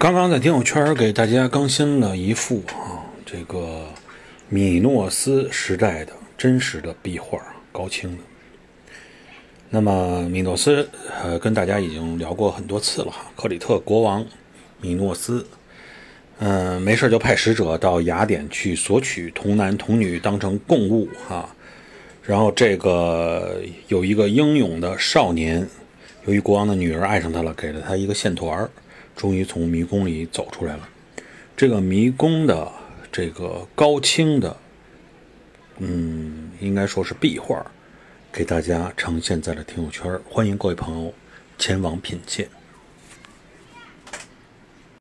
刚刚在听友圈给大家更新了一幅啊，这个米诺斯时代的真实的壁画，高清的。那么米诺斯，呃，跟大家已经聊过很多次了哈。克里特国王米诺斯，嗯，没事就派使者到雅典去索取童男童女当成贡物哈。然后这个有一个英勇的少年，由于国王的女儿爱上他了，给了他一个线团儿。终于从迷宫里走出来了。这个迷宫的这个高清的，嗯，应该说是壁画，给大家呈现在了朋友圈。欢迎各位朋友前往品鉴。